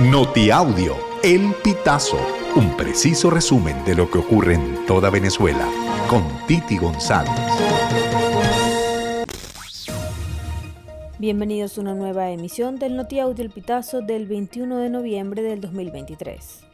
Notiaudio, El Pitazo, un preciso resumen de lo que ocurre en toda Venezuela, con Titi González. Bienvenidos a una nueva emisión del Notiaudio El Pitazo del 21 de noviembre del 2023.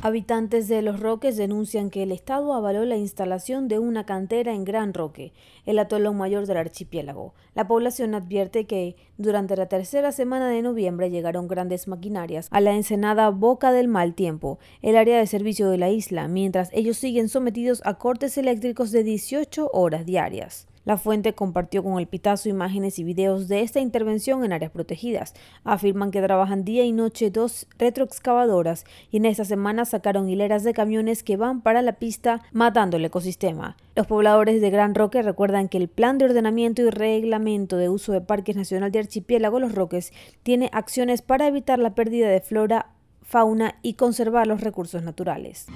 Habitantes de Los Roques denuncian que el Estado avaló la instalación de una cantera en Gran Roque, el atolón mayor del archipiélago. La población advierte que durante la tercera semana de noviembre llegaron grandes maquinarias a la ensenada Boca del Mal Tiempo, el área de servicio de la isla, mientras ellos siguen sometidos a cortes eléctricos de 18 horas diarias. La fuente compartió con el Pitazo imágenes y videos de esta intervención en áreas protegidas. Afirman que trabajan día y noche dos retroexcavadoras y en esta semana sacaron hileras de camiones que van para la pista matando el ecosistema. Los pobladores de Gran Roque recuerdan que el Plan de Ordenamiento y Reglamento de Uso de Parques Nacional de Archipiélago Los Roques tiene acciones para evitar la pérdida de flora, fauna y conservar los recursos naturales.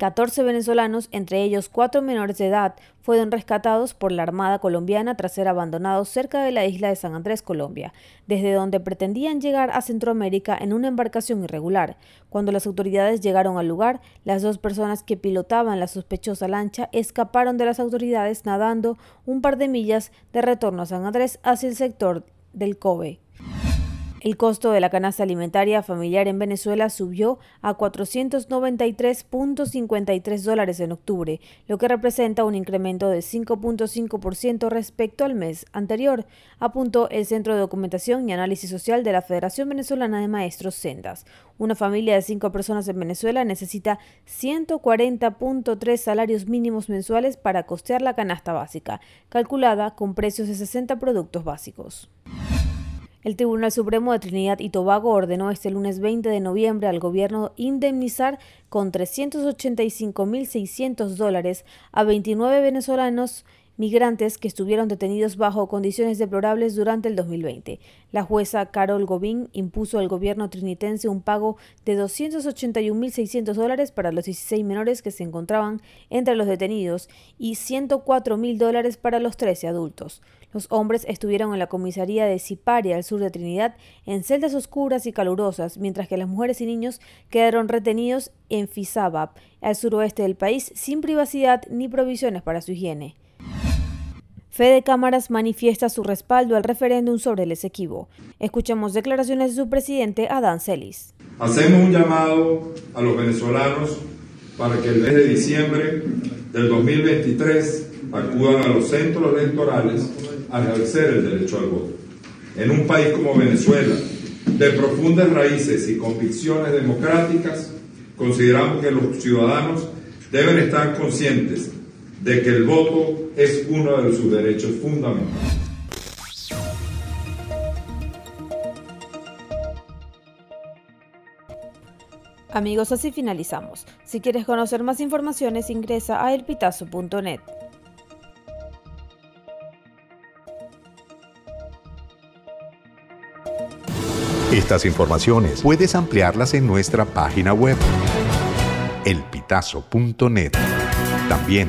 14 venezolanos, entre ellos cuatro menores de edad, fueron rescatados por la Armada colombiana tras ser abandonados cerca de la isla de San Andrés, Colombia, desde donde pretendían llegar a Centroamérica en una embarcación irregular. Cuando las autoridades llegaron al lugar, las dos personas que pilotaban la sospechosa lancha escaparon de las autoridades nadando un par de millas de retorno a San Andrés hacia el sector del Kobe. El costo de la canasta alimentaria familiar en Venezuela subió a 493.53 dólares en octubre, lo que representa un incremento de 5.5% respecto al mes anterior, apuntó el Centro de Documentación y Análisis Social de la Federación Venezolana de Maestros Sendas. Una familia de cinco personas en Venezuela necesita 140.3 salarios mínimos mensuales para costear la canasta básica, calculada con precios de 60 productos básicos. El Tribunal Supremo de Trinidad y Tobago ordenó este lunes 20 de noviembre al gobierno indemnizar con 385.600 dólares a 29 venezolanos migrantes que estuvieron detenidos bajo condiciones deplorables durante el 2020. La jueza Carol Gobín impuso al gobierno trinitense un pago de 281.600 dólares para los 16 menores que se encontraban entre los detenidos y 104.000 dólares para los 13 adultos. Los hombres estuvieron en la comisaría de Siparia, al sur de Trinidad, en celdas oscuras y calurosas, mientras que las mujeres y niños quedaron retenidos en Fisabab, al suroeste del país, sin privacidad ni provisiones para su higiene. Fede Cámaras manifiesta su respaldo al referéndum sobre el Esequibo. Escuchamos declaraciones de su presidente, Adán Celis. Hacemos un llamado a los venezolanos para que el mes de diciembre del 2023 acudan a los centros electorales a ejercer el derecho al voto. En un país como Venezuela, de profundas raíces y convicciones democráticas, consideramos que los ciudadanos deben estar conscientes de que el voto es uno de sus derechos fundamentales. Amigos, así finalizamos. Si quieres conocer más informaciones, ingresa a elpitazo.net. Estas informaciones puedes ampliarlas en nuestra página web, elpitazo.net. También